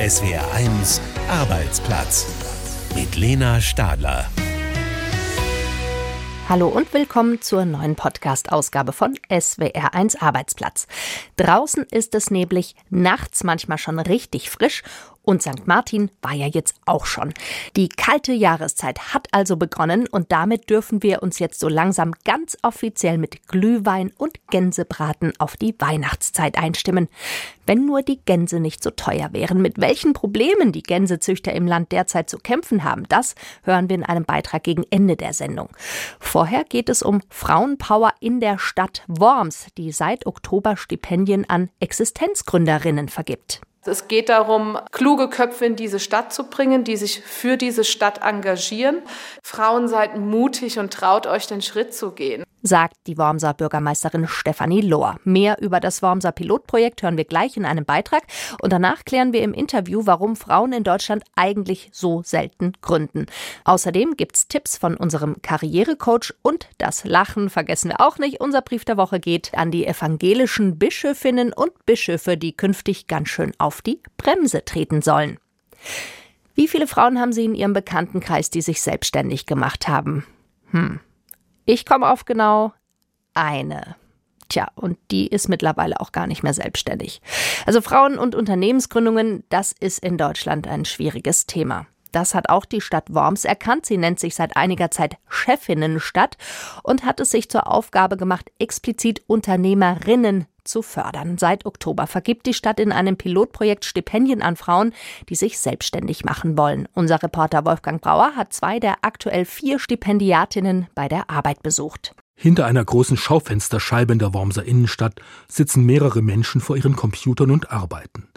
SWR1 Arbeitsplatz mit Lena Stadler. Hallo und willkommen zur neuen Podcast-Ausgabe von SWR1 Arbeitsplatz. Draußen ist es neblig, nachts manchmal schon richtig frisch und St. Martin war ja jetzt auch schon. Die kalte Jahreszeit hat also begonnen und damit dürfen wir uns jetzt so langsam ganz offiziell mit Glühwein und Gänsebraten auf die Weihnachtszeit einstimmen. Wenn nur die Gänse nicht so teuer wären. Mit welchen Problemen die Gänsezüchter im Land derzeit zu kämpfen haben, das hören wir in einem Beitrag gegen Ende der Sendung. Vorher geht es um Frauenpower in der Stadt Worms, die seit Oktober Stipendien an Existenzgründerinnen vergibt. Es geht darum, kluge Köpfe in diese Stadt zu bringen, die sich für diese Stadt engagieren. Frauen seid mutig und traut euch den Schritt zu gehen sagt die Wormser Bürgermeisterin Stefanie Lohr. Mehr über das Wormser Pilotprojekt hören wir gleich in einem Beitrag und danach klären wir im Interview, warum Frauen in Deutschland eigentlich so selten gründen. Außerdem gibt's Tipps von unserem Karrierecoach und das Lachen vergessen wir auch nicht. Unser Brief der Woche geht an die evangelischen Bischöfinnen und Bischöfe, die künftig ganz schön auf die Bremse treten sollen. Wie viele Frauen haben Sie in Ihrem Bekanntenkreis, die sich selbstständig gemacht haben? Hm. Ich komme auf genau eine. Tja, und die ist mittlerweile auch gar nicht mehr selbstständig. Also Frauen- und Unternehmensgründungen, das ist in Deutschland ein schwieriges Thema. Das hat auch die Stadt Worms erkannt. Sie nennt sich seit einiger Zeit Chefinnenstadt und hat es sich zur Aufgabe gemacht, explizit Unternehmerinnen zu fördern. Seit Oktober vergibt die Stadt in einem Pilotprojekt Stipendien an Frauen, die sich selbstständig machen wollen. Unser Reporter Wolfgang Brauer hat zwei der aktuell vier Stipendiatinnen bei der Arbeit besucht. Hinter einer großen Schaufensterscheibe in der Wormser Innenstadt sitzen mehrere Menschen vor ihren Computern und arbeiten.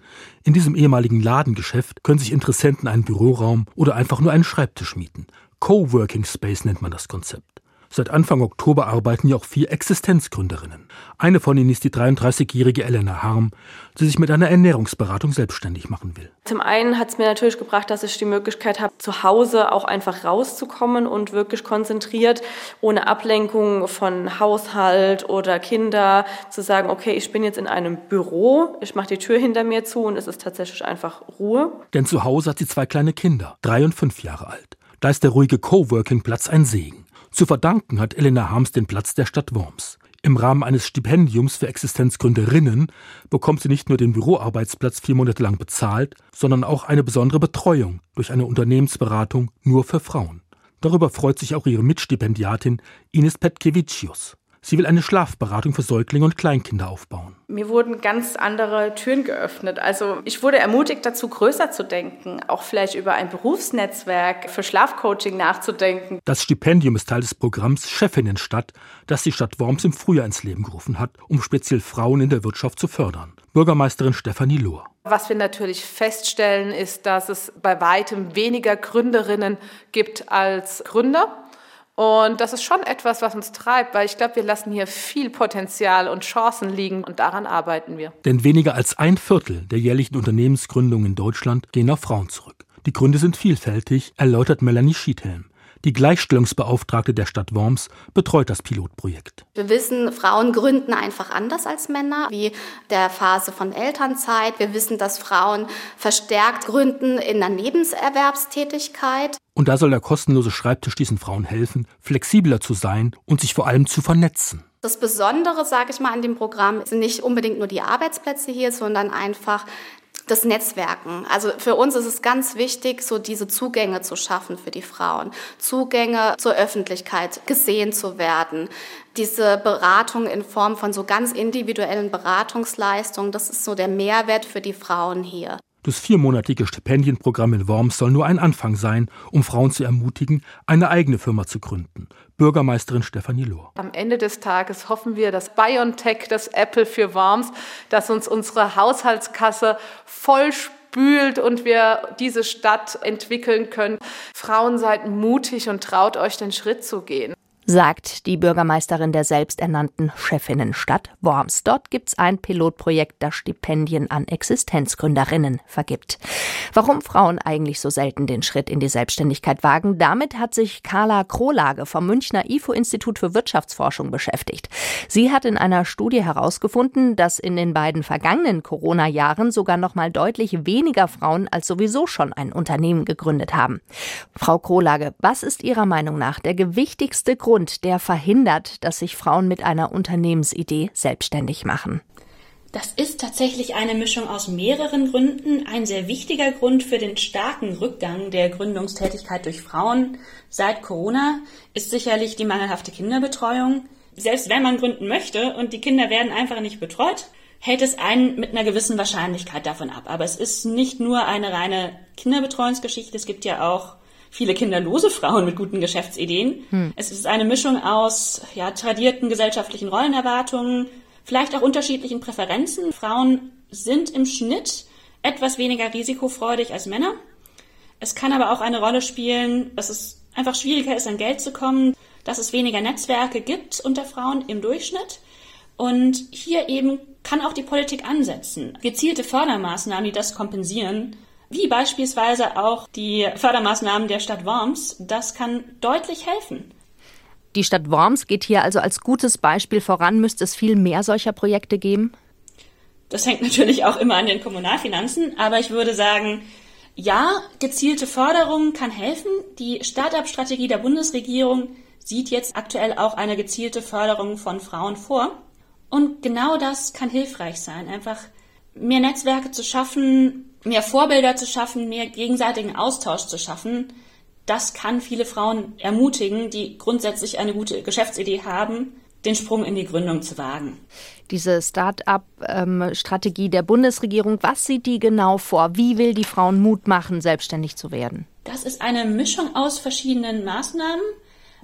In diesem ehemaligen Ladengeschäft können sich Interessenten einen Büroraum oder einfach nur einen Schreibtisch mieten. Coworking Space nennt man das Konzept. Seit Anfang Oktober arbeiten ja auch vier Existenzgründerinnen. Eine von ihnen ist die 33-jährige Elena Harm, die sich mit einer Ernährungsberatung selbstständig machen will. Zum einen hat es mir natürlich gebracht, dass ich die Möglichkeit habe, zu Hause auch einfach rauszukommen und wirklich konzentriert, ohne Ablenkung von Haushalt oder Kinder, zu sagen, okay, ich bin jetzt in einem Büro, ich mache die Tür hinter mir zu und es ist tatsächlich einfach Ruhe. Denn zu Hause hat sie zwei kleine Kinder, drei und fünf Jahre alt. Da ist der ruhige Coworking-Platz ein Segen. Zu verdanken hat Elena Harms den Platz der Stadt Worms. Im Rahmen eines Stipendiums für Existenzgründerinnen bekommt sie nicht nur den Büroarbeitsplatz vier Monate lang bezahlt, sondern auch eine besondere Betreuung durch eine Unternehmensberatung nur für Frauen. Darüber freut sich auch ihre Mitstipendiatin Ines Petkevicius. Sie will eine Schlafberatung für Säuglinge und Kleinkinder aufbauen. Mir wurden ganz andere Türen geöffnet. Also ich wurde ermutigt dazu, größer zu denken, auch vielleicht über ein Berufsnetzwerk für Schlafcoaching nachzudenken. Das Stipendium ist Teil des Programms Chefinnenstadt, das die Stadt Worms im Frühjahr ins Leben gerufen hat, um speziell Frauen in der Wirtschaft zu fördern. Bürgermeisterin Stefanie Lohr. Was wir natürlich feststellen, ist, dass es bei weitem weniger Gründerinnen gibt als Gründer. Und das ist schon etwas, was uns treibt, weil ich glaube, wir lassen hier viel Potenzial und Chancen liegen und daran arbeiten wir. Denn weniger als ein Viertel der jährlichen Unternehmensgründungen in Deutschland gehen auf Frauen zurück. Die Gründe sind vielfältig, erläutert Melanie Schiedhelm. Die Gleichstellungsbeauftragte der Stadt Worms betreut das Pilotprojekt. Wir wissen, Frauen gründen einfach anders als Männer, wie der Phase von Elternzeit. Wir wissen, dass Frauen verstärkt gründen in der Nebenerwerbstätigkeit. Und da soll der kostenlose Schreibtisch diesen Frauen helfen, flexibler zu sein und sich vor allem zu vernetzen. Das Besondere, sage ich mal, an dem Programm sind nicht unbedingt nur die Arbeitsplätze hier, sondern einfach das Netzwerken. Also für uns ist es ganz wichtig, so diese Zugänge zu schaffen für die Frauen. Zugänge zur Öffentlichkeit, gesehen zu werden. Diese Beratung in Form von so ganz individuellen Beratungsleistungen, das ist so der Mehrwert für die Frauen hier. Das viermonatige Stipendienprogramm in Worms soll nur ein Anfang sein, um Frauen zu ermutigen, eine eigene Firma zu gründen. Bürgermeisterin Stefanie Lohr. Am Ende des Tages hoffen wir, dass BioNTech, das Apple für Worms, dass uns unsere Haushaltskasse voll spült und wir diese Stadt entwickeln können. Frauen seid mutig und traut euch den Schritt zu gehen sagt die Bürgermeisterin der selbsternannten Chefinnenstadt Worms. Dort gibt's ein Pilotprojekt, das Stipendien an Existenzgründerinnen vergibt. Warum Frauen eigentlich so selten den Schritt in die Selbstständigkeit wagen, damit hat sich Carla Krohlage vom Münchner IFO-Institut für Wirtschaftsforschung beschäftigt. Sie hat in einer Studie herausgefunden, dass in den beiden vergangenen Corona-Jahren sogar noch mal deutlich weniger Frauen als sowieso schon ein Unternehmen gegründet haben. Frau Krohlage, was ist Ihrer Meinung nach der gewichtigste Grund, der verhindert, dass sich Frauen mit einer Unternehmensidee selbstständig machen? Das ist tatsächlich eine Mischung aus mehreren Gründen. Ein sehr wichtiger Grund für den starken Rückgang der Gründungstätigkeit durch Frauen seit Corona ist sicherlich die mangelhafte Kinderbetreuung. Selbst wenn man gründen möchte und die Kinder werden einfach nicht betreut, hält es einen mit einer gewissen Wahrscheinlichkeit davon ab. Aber es ist nicht nur eine reine Kinderbetreuungsgeschichte, es gibt ja auch viele kinderlose Frauen mit guten Geschäftsideen. Hm. Es ist eine Mischung aus ja, tradierten gesellschaftlichen Rollenerwartungen, vielleicht auch unterschiedlichen Präferenzen. Frauen sind im Schnitt etwas weniger risikofreudig als Männer. Es kann aber auch eine Rolle spielen, dass es einfach schwieriger ist, an Geld zu kommen, dass es weniger Netzwerke gibt unter Frauen im Durchschnitt. Und hier eben kann auch die Politik ansetzen. Gezielte Fördermaßnahmen, die das kompensieren, wie beispielsweise auch die Fördermaßnahmen der Stadt Worms, das kann deutlich helfen. Die Stadt Worms geht hier also als gutes Beispiel voran. Müsste es viel mehr solcher Projekte geben? Das hängt natürlich auch immer an den Kommunalfinanzen, aber ich würde sagen, ja, gezielte Förderung kann helfen. Die Start-up-Strategie der Bundesregierung sieht jetzt aktuell auch eine gezielte Förderung von Frauen vor. Und genau das kann hilfreich sein, einfach mehr Netzwerke zu schaffen, mehr Vorbilder zu schaffen, mehr gegenseitigen Austausch zu schaffen, das kann viele Frauen ermutigen, die grundsätzlich eine gute Geschäftsidee haben, den Sprung in die Gründung zu wagen. Diese Start-up-Strategie der Bundesregierung, was sieht die genau vor? Wie will die Frauen Mut machen, selbstständig zu werden? Das ist eine Mischung aus verschiedenen Maßnahmen.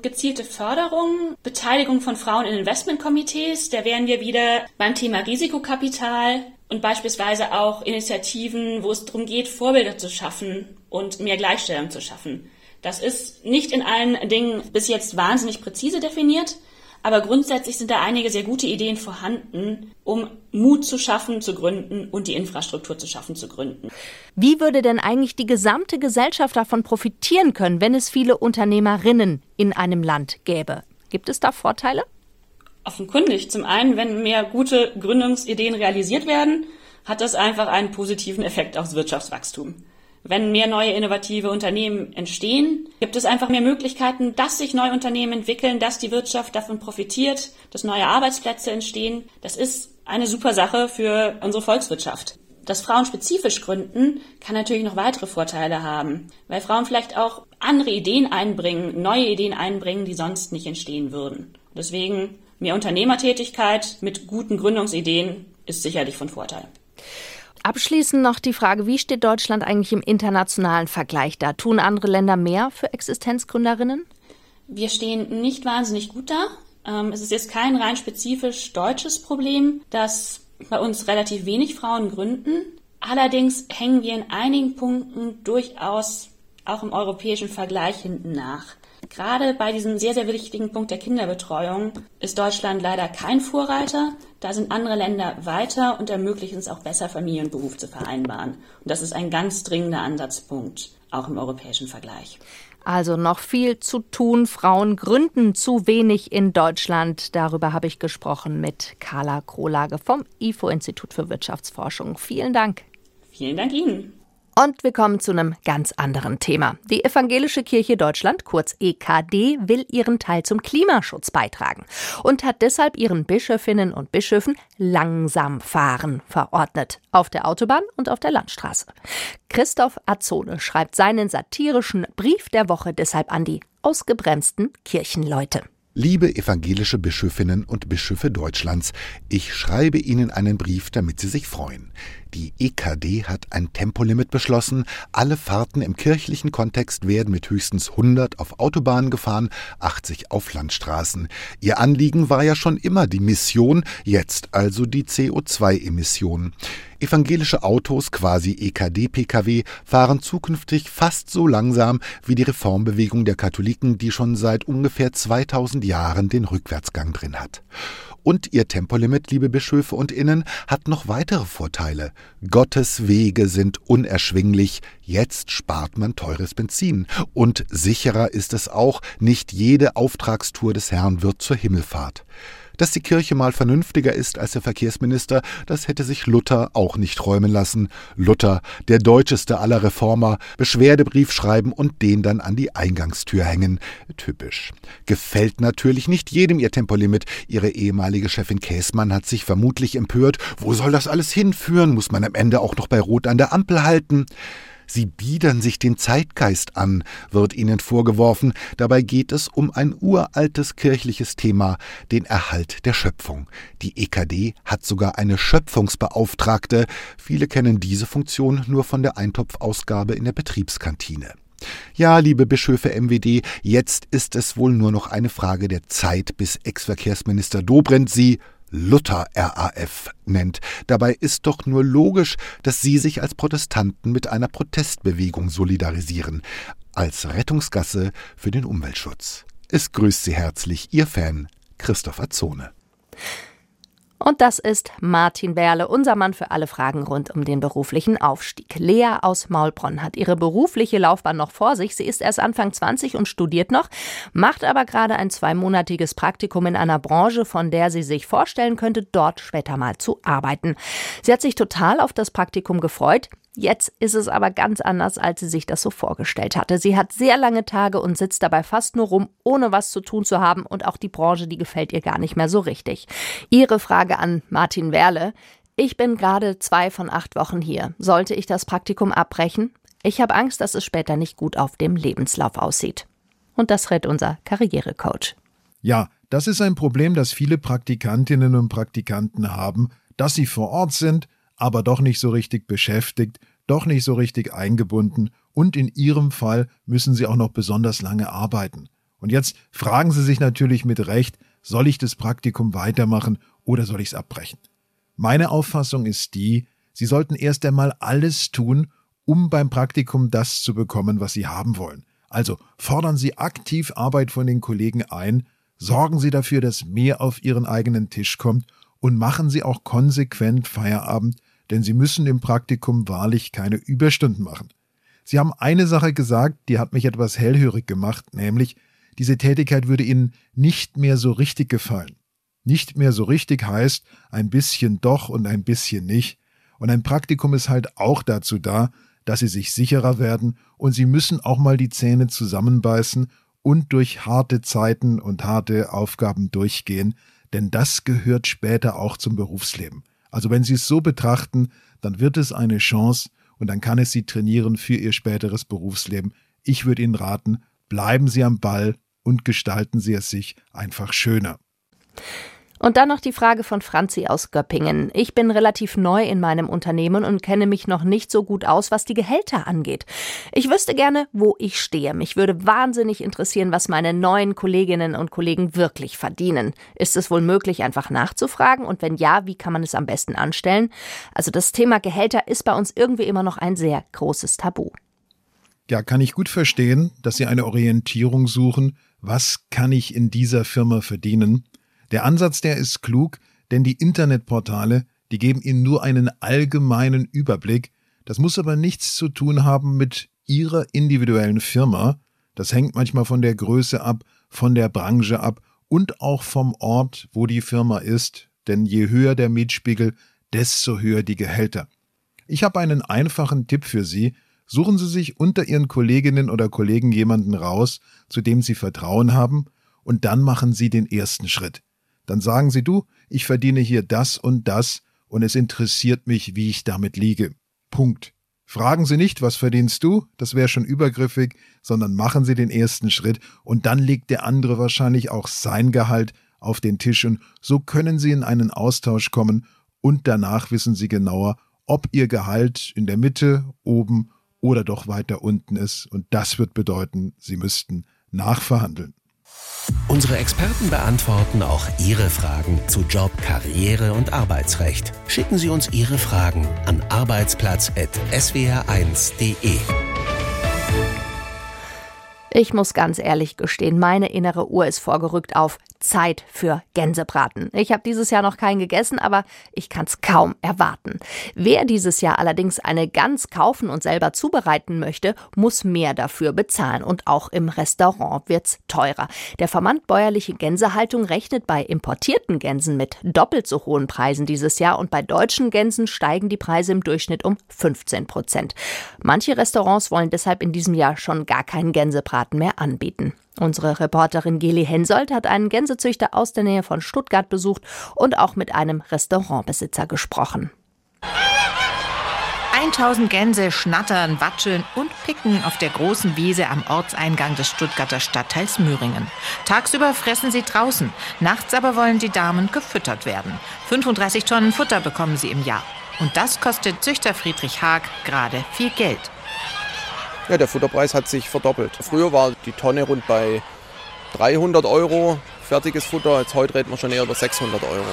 Gezielte Förderung, Beteiligung von Frauen in Investmentkomitees, da wären wir wieder beim Thema Risikokapital, und beispielsweise auch Initiativen, wo es darum geht, Vorbilder zu schaffen und mehr Gleichstellung zu schaffen. Das ist nicht in allen Dingen bis jetzt wahnsinnig präzise definiert, aber grundsätzlich sind da einige sehr gute Ideen vorhanden, um Mut zu schaffen, zu gründen und die Infrastruktur zu schaffen, zu gründen. Wie würde denn eigentlich die gesamte Gesellschaft davon profitieren können, wenn es viele Unternehmerinnen in einem Land gäbe? Gibt es da Vorteile? Offenkundig. Zum einen, wenn mehr gute Gründungsideen realisiert werden, hat das einfach einen positiven Effekt aufs Wirtschaftswachstum. Wenn mehr neue innovative Unternehmen entstehen, gibt es einfach mehr Möglichkeiten, dass sich neue Unternehmen entwickeln, dass die Wirtschaft davon profitiert, dass neue Arbeitsplätze entstehen. Das ist eine super Sache für unsere Volkswirtschaft. Das Frauen spezifisch gründen kann natürlich noch weitere Vorteile haben, weil Frauen vielleicht auch andere Ideen einbringen, neue Ideen einbringen, die sonst nicht entstehen würden. Deswegen Mehr Unternehmertätigkeit mit guten Gründungsideen ist sicherlich von Vorteil. Abschließend noch die Frage, wie steht Deutschland eigentlich im internationalen Vergleich da? Tun andere Länder mehr für Existenzgründerinnen? Wir stehen nicht wahnsinnig gut da. Ähm, es ist jetzt kein rein spezifisch deutsches Problem, dass bei uns relativ wenig Frauen gründen. Allerdings hängen wir in einigen Punkten durchaus auch im europäischen Vergleich hinten nach. Gerade bei diesem sehr, sehr wichtigen Punkt der Kinderbetreuung ist Deutschland leider kein Vorreiter. Da sind andere Länder weiter und ermöglichen es auch besser, Familie und Beruf zu vereinbaren. Und das ist ein ganz dringender Ansatzpunkt, auch im europäischen Vergleich. Also noch viel zu tun. Frauen gründen zu wenig in Deutschland. Darüber habe ich gesprochen mit Carla Krohlage vom IFO-Institut für Wirtschaftsforschung. Vielen Dank. Vielen Dank Ihnen. Und wir kommen zu einem ganz anderen Thema. Die Evangelische Kirche Deutschland, kurz EKD, will ihren Teil zum Klimaschutz beitragen und hat deshalb ihren Bischöfinnen und Bischöfen langsam fahren verordnet. Auf der Autobahn und auf der Landstraße. Christoph Azzone schreibt seinen satirischen Brief der Woche deshalb an die ausgebremsten Kirchenleute. Liebe evangelische Bischöfinnen und Bischöfe Deutschlands, ich schreibe Ihnen einen Brief, damit Sie sich freuen. Die EKD hat ein Tempolimit beschlossen. Alle Fahrten im kirchlichen Kontext werden mit höchstens 100 auf Autobahnen gefahren, 80 auf Landstraßen. Ihr Anliegen war ja schon immer die Mission, jetzt also die CO2-Emissionen. Evangelische Autos, quasi EKD-Pkw, fahren zukünftig fast so langsam wie die Reformbewegung der Katholiken, die schon seit ungefähr 2000 Jahren den Rückwärtsgang drin hat. Und ihr Tempolimit, liebe Bischöfe und Innen, hat noch weitere Vorteile. Gottes Wege sind unerschwinglich, jetzt spart man teures Benzin. Und sicherer ist es auch, nicht jede Auftragstour des Herrn wird zur Himmelfahrt. Dass die Kirche mal vernünftiger ist als der Verkehrsminister, das hätte sich Luther auch nicht träumen lassen. Luther, der deutscheste aller Reformer, Beschwerdebrief schreiben und den dann an die Eingangstür hängen. Typisch. Gefällt natürlich nicht jedem ihr Tempolimit. Ihre ehemalige Chefin Käßmann hat sich vermutlich empört. Wo soll das alles hinführen? Muss man am Ende auch noch bei Rot an der Ampel halten? Sie biedern sich dem Zeitgeist an, wird ihnen vorgeworfen. Dabei geht es um ein uraltes kirchliches Thema, den Erhalt der Schöpfung. Die EKD hat sogar eine Schöpfungsbeauftragte. Viele kennen diese Funktion nur von der Eintopfausgabe in der Betriebskantine. Ja, liebe Bischöfe MWD, jetzt ist es wohl nur noch eine Frage der Zeit, bis Ex-Verkehrsminister Dobrindt sie Luther RAF nennt. Dabei ist doch nur logisch, dass Sie sich als Protestanten mit einer Protestbewegung solidarisieren, als Rettungsgasse für den Umweltschutz. Es grüßt Sie herzlich Ihr Fan Christopher Zone. Und das ist Martin Berle, unser Mann für alle Fragen rund um den beruflichen Aufstieg. Lea aus Maulbronn hat ihre berufliche Laufbahn noch vor sich. Sie ist erst Anfang 20 und studiert noch, macht aber gerade ein zweimonatiges Praktikum in einer Branche, von der sie sich vorstellen könnte, dort später mal zu arbeiten. Sie hat sich total auf das Praktikum gefreut. Jetzt ist es aber ganz anders, als sie sich das so vorgestellt hatte. Sie hat sehr lange Tage und sitzt dabei fast nur rum, ohne was zu tun zu haben und auch die Branche, die gefällt ihr gar nicht mehr so richtig. Ihre Frage an Martin Werle. Ich bin gerade zwei von acht Wochen hier. Sollte ich das Praktikum abbrechen? Ich habe Angst, dass es später nicht gut auf dem Lebenslauf aussieht. Und das rät unser Karrierecoach. Ja, das ist ein Problem, das viele Praktikantinnen und Praktikanten haben, dass sie vor Ort sind, aber doch nicht so richtig beschäftigt, doch nicht so richtig eingebunden und in Ihrem Fall müssen Sie auch noch besonders lange arbeiten. Und jetzt fragen Sie sich natürlich mit Recht, soll ich das Praktikum weitermachen oder soll ich es abbrechen? Meine Auffassung ist die, Sie sollten erst einmal alles tun, um beim Praktikum das zu bekommen, was Sie haben wollen. Also fordern Sie aktiv Arbeit von den Kollegen ein, sorgen Sie dafür, dass mehr auf Ihren eigenen Tisch kommt und machen Sie auch konsequent Feierabend, denn Sie müssen im Praktikum wahrlich keine Überstunden machen. Sie haben eine Sache gesagt, die hat mich etwas hellhörig gemacht, nämlich diese Tätigkeit würde Ihnen nicht mehr so richtig gefallen. Nicht mehr so richtig heißt ein bisschen doch und ein bisschen nicht. Und ein Praktikum ist halt auch dazu da, dass Sie sich sicherer werden und Sie müssen auch mal die Zähne zusammenbeißen und durch harte Zeiten und harte Aufgaben durchgehen, denn das gehört später auch zum Berufsleben. Also wenn Sie es so betrachten, dann wird es eine Chance und dann kann es Sie trainieren für Ihr späteres Berufsleben. Ich würde Ihnen raten, bleiben Sie am Ball und gestalten Sie es sich einfach schöner. Und dann noch die Frage von Franzi aus Göppingen. Ich bin relativ neu in meinem Unternehmen und kenne mich noch nicht so gut aus, was die Gehälter angeht. Ich wüsste gerne, wo ich stehe. Mich würde wahnsinnig interessieren, was meine neuen Kolleginnen und Kollegen wirklich verdienen. Ist es wohl möglich, einfach nachzufragen? Und wenn ja, wie kann man es am besten anstellen? Also das Thema Gehälter ist bei uns irgendwie immer noch ein sehr großes Tabu. Ja, kann ich gut verstehen, dass Sie eine Orientierung suchen. Was kann ich in dieser Firma verdienen? Der Ansatz, der ist klug, denn die Internetportale, die geben Ihnen nur einen allgemeinen Überblick. Das muss aber nichts zu tun haben mit Ihrer individuellen Firma. Das hängt manchmal von der Größe ab, von der Branche ab und auch vom Ort, wo die Firma ist, denn je höher der Mietspiegel, desto höher die Gehälter. Ich habe einen einfachen Tipp für Sie. Suchen Sie sich unter Ihren Kolleginnen oder Kollegen jemanden raus, zu dem Sie Vertrauen haben, und dann machen Sie den ersten Schritt. Dann sagen Sie du, ich verdiene hier das und das und es interessiert mich, wie ich damit liege. Punkt. Fragen Sie nicht, was verdienst du? Das wäre schon übergriffig, sondern machen Sie den ersten Schritt und dann legt der andere wahrscheinlich auch sein Gehalt auf den Tisch und so können Sie in einen Austausch kommen und danach wissen Sie genauer, ob ihr Gehalt in der Mitte, oben oder doch weiter unten ist. Und das wird bedeuten, sie müssten nachverhandeln. Unsere Experten beantworten auch Ihre Fragen zu Job, Karriere und Arbeitsrecht. Schicken Sie uns Ihre Fragen an arbeitsplatz.swr1.de. Ich muss ganz ehrlich gestehen, meine innere Uhr ist vorgerückt auf Zeit für Gänsebraten. Ich habe dieses Jahr noch keinen gegessen, aber ich kann es kaum erwarten. Wer dieses Jahr allerdings eine Gans kaufen und selber zubereiten möchte, muss mehr dafür bezahlen. Und auch im Restaurant wird's teurer. Der Verband Bäuerliche Gänsehaltung rechnet bei importierten Gänsen mit doppelt so hohen Preisen dieses Jahr und bei deutschen Gänsen steigen die Preise im Durchschnitt um 15 Prozent. Manche Restaurants wollen deshalb in diesem Jahr schon gar keinen Gänsebraten mehr anbieten. Unsere Reporterin Geli Hensoldt hat einen Gänsezüchter aus der Nähe von Stuttgart besucht und auch mit einem Restaurantbesitzer gesprochen. 1000 Gänse schnattern, watscheln und picken auf der großen Wiese am Ortseingang des Stuttgarter Stadtteils Möhringen. Tagsüber fressen sie draußen, nachts aber wollen die Damen gefüttert werden. 35 Tonnen Futter bekommen sie im Jahr. Und das kostet Züchter Friedrich Haag gerade viel Geld. Ja, der Futterpreis hat sich verdoppelt. Früher war die Tonne rund bei 300 Euro fertiges Futter. Jetzt heute reden wir schon eher über 600 Euro.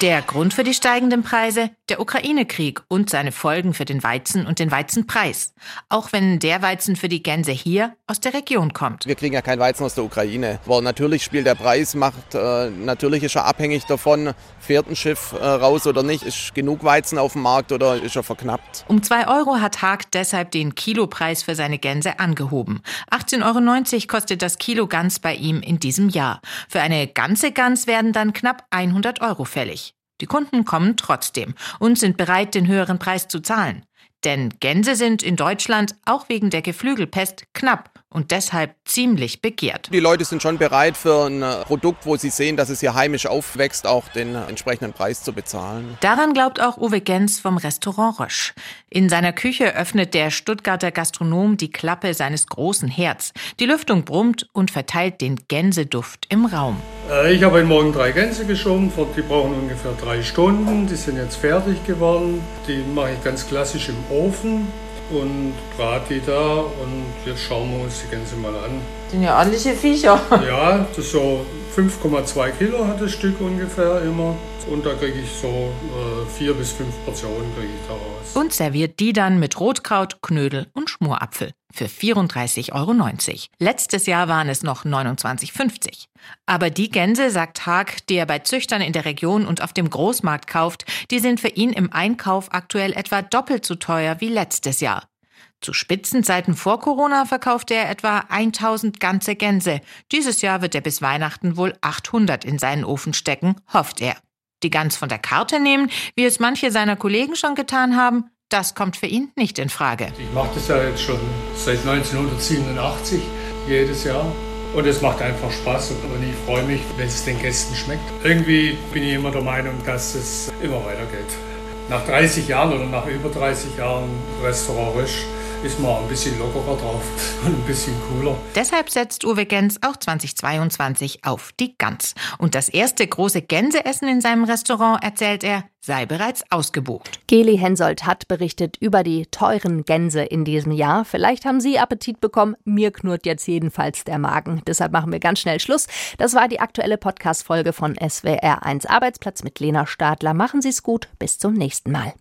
Der Grund für die steigenden Preise? Der Ukraine-Krieg und seine Folgen für den Weizen und den Weizenpreis. Auch wenn der Weizen für die Gänse hier aus der Region kommt. Wir kriegen ja kein Weizen aus der Ukraine. Aber natürlich spielt der Preis, macht, äh, natürlich ist er abhängig davon, fährt ein Schiff äh, raus oder nicht, ist genug Weizen auf dem Markt oder ist er verknappt. Um 2 Euro hat Haag deshalb den Kilopreis für seine Gänse angehoben. 18,90 Euro kostet das Kilo Gans bei ihm in diesem Jahr. Für eine ganze Gans werden dann knapp 100 Euro fällig. Die Kunden kommen trotzdem und sind bereit, den höheren Preis zu zahlen. Denn Gänse sind in Deutschland auch wegen der Geflügelpest knapp und deshalb ziemlich begehrt. Die Leute sind schon bereit für ein Produkt, wo sie sehen, dass es hier heimisch aufwächst, auch den entsprechenden Preis zu bezahlen. Daran glaubt auch Uwe Gens vom Restaurant Rösch. In seiner Küche öffnet der Stuttgarter Gastronom die Klappe seines großen Herz. Die Lüftung brummt und verteilt den Gänseduft im Raum. Äh, ich habe heute Morgen drei Gänse geschoben, die brauchen ungefähr drei Stunden. Die sind jetzt fertig geworden. Die mache ich ganz klassisch im Ofen und da und jetzt schauen wir uns die Gänse mal an. Das sind ja ordentliche Viecher. Ja, das ist so 5,2 Kilo hat das Stück ungefähr immer. Und da kriege ich so äh, vier bis fünf Portionen kriege ich daraus. Und serviert die dann mit Rotkraut, Knödel und Schmorapfel für 34,90 Euro. Letztes Jahr waren es noch 29,50. Aber die Gänse, sagt Haag, die er bei Züchtern in der Region und auf dem Großmarkt kauft, die sind für ihn im Einkauf aktuell etwa doppelt so teuer wie letztes Jahr. Zu Spitzenzeiten vor Corona verkaufte er etwa 1000 ganze Gänse. Dieses Jahr wird er bis Weihnachten wohl 800 in seinen Ofen stecken, hofft er. Die Gans von der Karte nehmen, wie es manche seiner Kollegen schon getan haben, das kommt für ihn nicht in Frage. Ich mache das ja jetzt schon seit 1987 jedes Jahr. Und es macht einfach Spaß und ich freue mich, wenn es den Gästen schmeckt. Irgendwie bin ich immer der Meinung, dass es immer weitergeht. Nach 30 Jahren oder nach über 30 Jahren Restaurant Rösch ist man ein bisschen lockerer drauf und ein bisschen cooler. Deshalb setzt Uwe Gens auch 2022 auf die Gans. Und das erste große Gänseessen in seinem Restaurant, erzählt er, sei bereits ausgebucht. Geli Hensoldt hat berichtet über die teuren Gänse in diesem Jahr. Vielleicht haben Sie Appetit bekommen. Mir knurrt jetzt jedenfalls der Magen. Deshalb machen wir ganz schnell Schluss. Das war die aktuelle Podcast-Folge von SWR1 Arbeitsplatz mit Lena Stadler. Machen Sie es gut. Bis zum nächsten Mal.